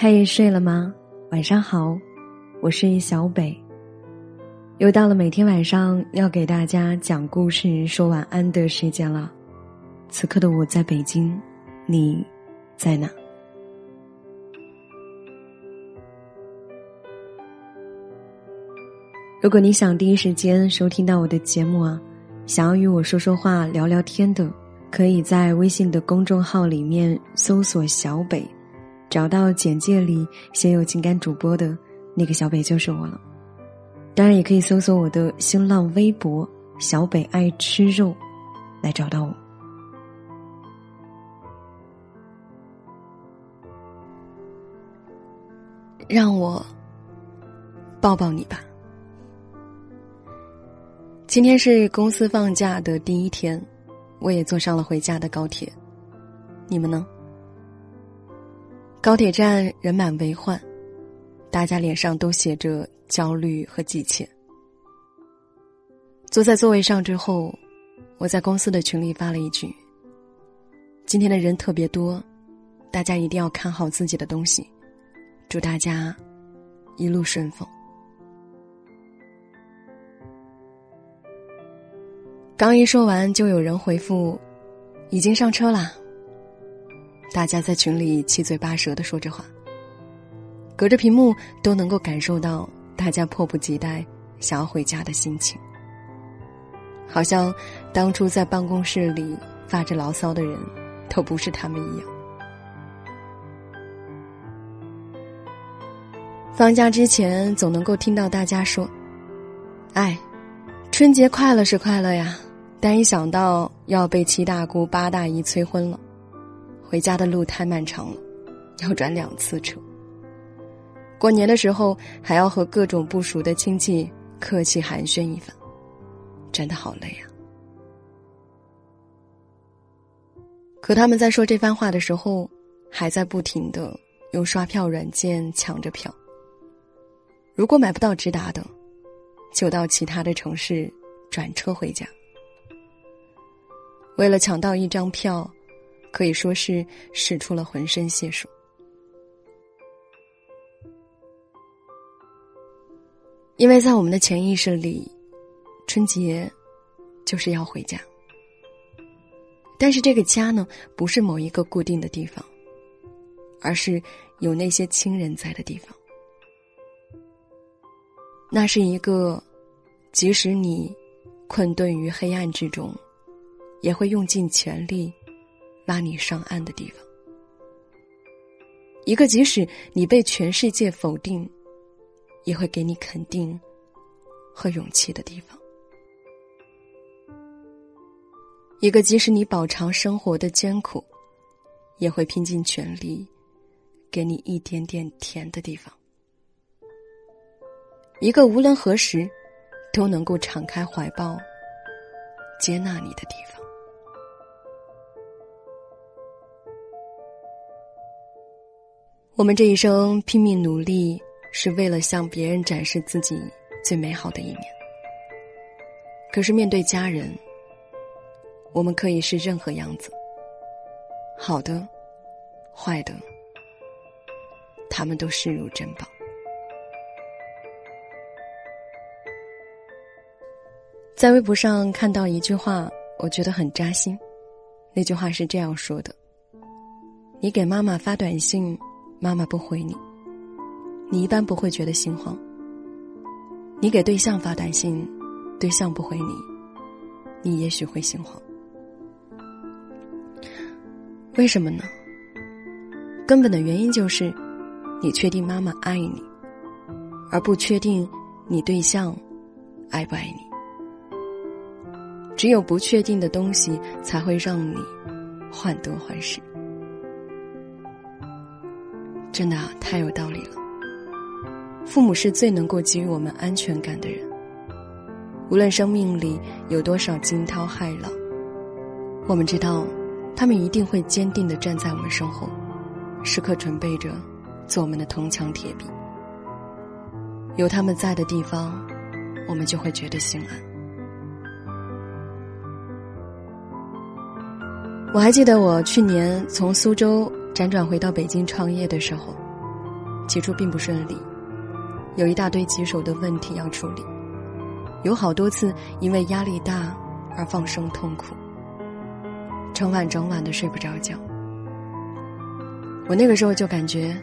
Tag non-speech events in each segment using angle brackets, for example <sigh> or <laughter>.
嘿，睡了吗？晚上好，我是小北。又到了每天晚上要给大家讲故事、说晚安的时间了。此刻的我在北京，你在哪？如果你想第一时间收听到我的节目啊，想要与我说说话、聊聊天的，可以在微信的公众号里面搜索“小北”。找到简介里写有情感主播的那个小北就是我了，当然也可以搜索我的新浪微博“小北爱吃肉”来找到我。让我抱抱你吧。今天是公司放假的第一天，我也坐上了回家的高铁，你们呢？高铁站人满为患，大家脸上都写着焦虑和急切。坐在座位上之后，我在公司的群里发了一句：“今天的人特别多，大家一定要看好自己的东西，祝大家一路顺风。”刚一说完，就有人回复：“已经上车啦。”大家在群里七嘴八舌的说着话，隔着屏幕都能够感受到大家迫不及待想要回家的心情，好像当初在办公室里发着牢骚的人都不是他们一样。放假之前总能够听到大家说：“哎，春节快乐是快乐呀，但一想到要被七大姑八大姨催婚了。”回家的路太漫长了，<laughs> 要转两次车。过年的时候还要和各种不熟的亲戚客气寒暄一番，真的好累啊！可他们在说这番话的时候，还在不停的用刷票软件抢着票。如果买不到直达的，就到其他的城市转车回家。为了抢到一张票。可以说是使出了浑身解数，因为在我们的潜意识里，春节就是要回家。但是这个家呢，不是某一个固定的地方，而是有那些亲人在的地方。那是一个，即使你困顿于黑暗之中，也会用尽全力。拉你上岸的地方，一个即使你被全世界否定，也会给你肯定和勇气的地方；一个即使你饱尝生活的艰苦，也会拼尽全力给你一点点甜的地方；一个无论何时都能够敞开怀抱接纳你的地方。我们这一生拼命努力，是为了向别人展示自己最美好的一面。可是面对家人，我们可以是任何样子，好的、坏的，他们都视如珍宝。在微博上看到一句话，我觉得很扎心。那句话是这样说的：“你给妈妈发短信。”妈妈不回你，你一般不会觉得心慌。你给对象发短信，对象不回你，你也许会心慌。为什么呢？根本的原因就是，你确定妈妈爱你，而不确定你对象爱不爱你。只有不确定的东西，才会让你患得患失。真的太有道理了。父母是最能够给予我们安全感的人。无论生命里有多少惊涛骇浪，我们知道，他们一定会坚定的站在我们身后，时刻准备着做我们的铜墙铁壁。有他们在的地方，我们就会觉得心安。我还记得我去年从苏州。辗转回到北京创业的时候，起初并不顺利，有一大堆棘手的问题要处理，有好多次因为压力大而放声痛哭，整晚整晚的睡不着觉。我那个时候就感觉，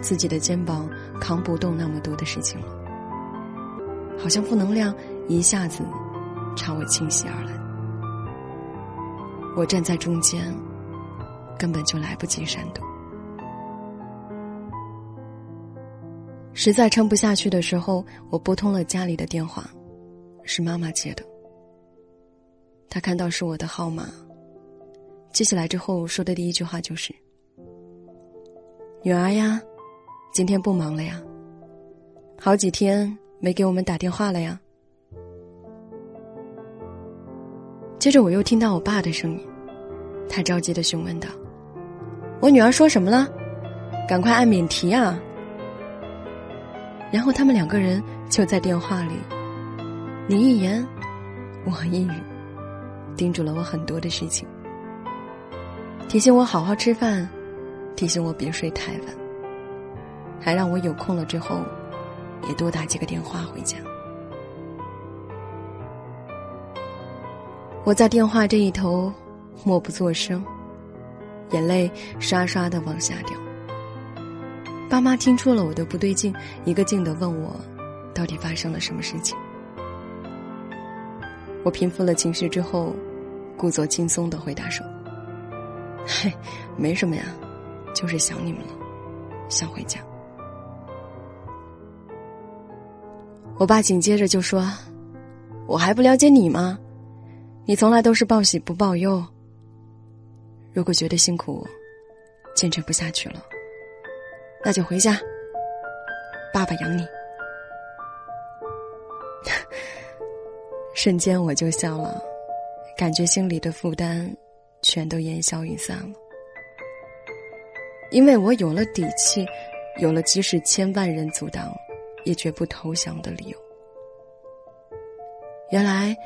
自己的肩膀扛不动那么多的事情了，好像负能量一下子朝我倾袭而来。我站在中间，根本就来不及闪躲。实在撑不下去的时候，我拨通了家里的电话，是妈妈接的。她看到是我的号码，接起来之后说的第一句话就是。女儿呀，今天不忙了呀。好几天没给我们打电话了呀。接着我又听到我爸的声音，他着急的询问道：“我女儿说什么了？赶快按免提啊！”然后他们两个人就在电话里，你一言，我一语，叮嘱了我很多的事情，提醒我好好吃饭。提醒我别睡太晚，还让我有空了之后，也多打几个电话回家。我在电话这一头默不作声，眼泪刷刷的往下掉。爸妈听出了我的不对劲，一个劲的问我，到底发生了什么事情。我平复了情绪之后，故作轻松的回答说：“ <laughs> 嘿，没什么呀。”就是想你们了，想回家。我爸紧接着就说：“我还不了解你吗？你从来都是报喜不报忧。如果觉得辛苦，坚持不下去了，那就回家，爸爸养你。<laughs> ”瞬间我就笑了，感觉心里的负担全都烟消云散了。因为我有了底气，有了即使千万人阻挡，也绝不投降的理由。原来，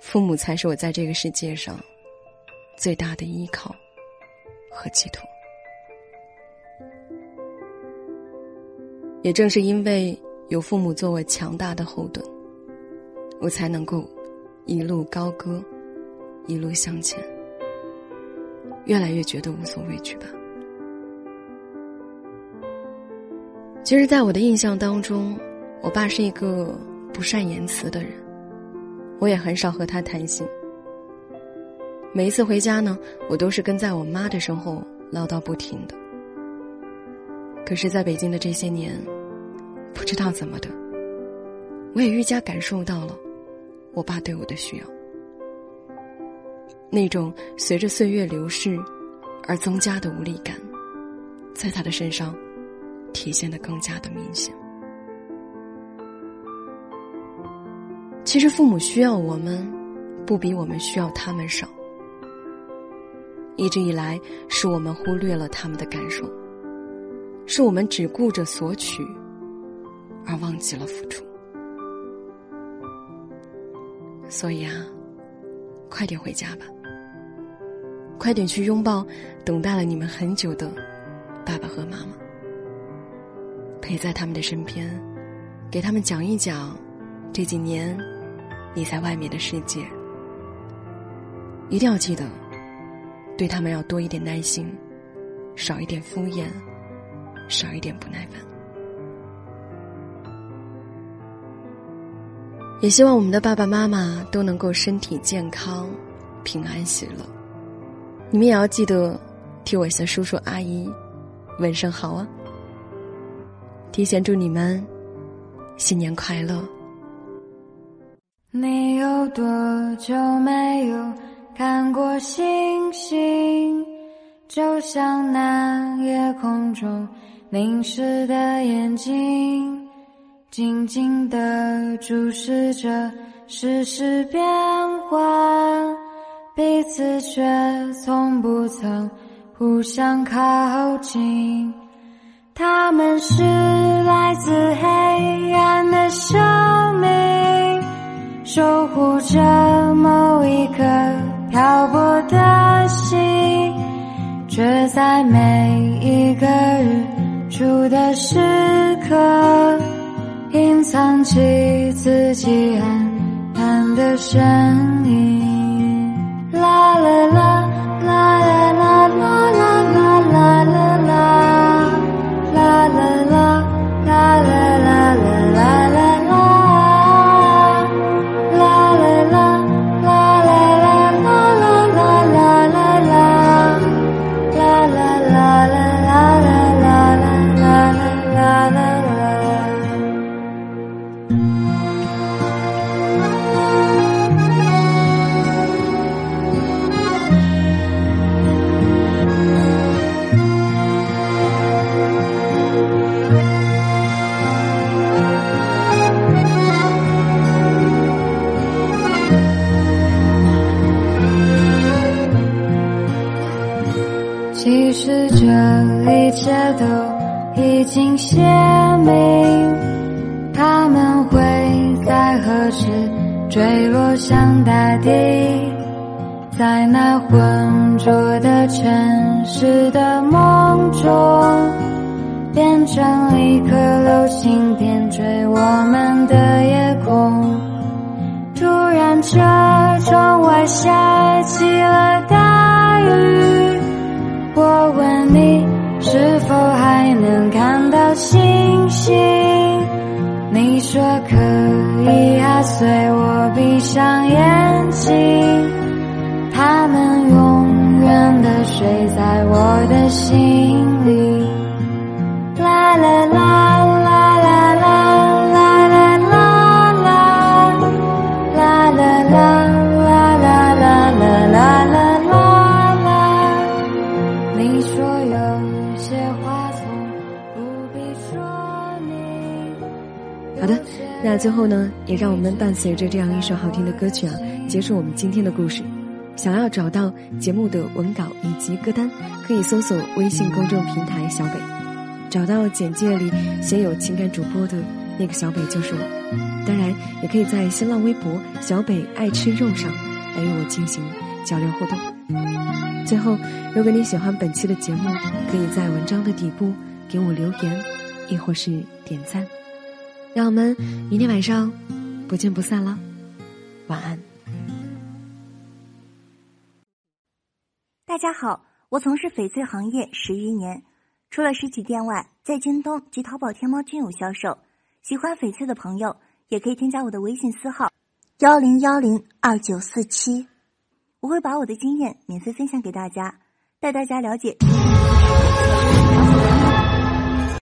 父母才是我在这个世界上最大的依靠和寄托。也正是因为有父母作为强大的后盾，我才能够一路高歌，一路向前，越来越觉得无所畏惧吧。其实，在我的印象当中，我爸是一个不善言辞的人，我也很少和他谈心。每一次回家呢，我都是跟在我妈的身后唠叨不停的。可是，在北京的这些年，不知道怎么的，我也愈加感受到了我爸对我的需要，那种随着岁月流逝而增加的无力感，在他的身上。体现的更加的明显。其实父母需要我们，不比我们需要他们少。一直以来，是我们忽略了他们的感受，是我们只顾着索取，而忘记了付出。所以啊，快点回家吧，快点去拥抱等待了你们很久的爸爸和妈妈。陪在他们的身边，给他们讲一讲这几年你在外面的世界。一定要记得，对他们要多一点耐心，少一点敷衍，少一点不耐烦。也希望我们的爸爸妈妈都能够身体健康、平安喜乐。你们也要记得替我向叔叔阿姨问声好啊！提前祝你们新年快乐。你有多久没有看过星星？就像那夜空中凝视的眼睛，静静地注视着世事变幻，彼此却从不曾互相靠近。他们是来自黑暗的生命，守护着漂泊的心，却在每一个日出的时刻，隐藏起自己暗淡的身影。是这一切都已经写明，他们会在何时坠落向大地，在那浑浊的城市的梦中，变成一颗流星点缀我们的夜空。突然，这窗外下起了心？你说可以啊，随我闭上眼睛。他们永远的睡在我的心最后呢，也让我们伴随着这样一首好听的歌曲啊，结束我们今天的故事。想要找到节目的文稿以及歌单，可以搜索微信公众平台“小北”，找到简介里写有情感主播的那个小北就是我。当然，也可以在新浪微博“小北爱吃肉”上来与我进行交流互动。最后，如果你喜欢本期的节目，可以在文章的底部给我留言，亦或是点赞。让我们明天晚上不见不散了，晚安。大家好，我从事翡翠行业十余年，除了实体店外，在京东及淘宝、天猫均有销售。喜欢翡翠的朋友，也可以添加我的微信私号幺零幺零二九四七，我会把我的经验免费分享给大家，带大家了解。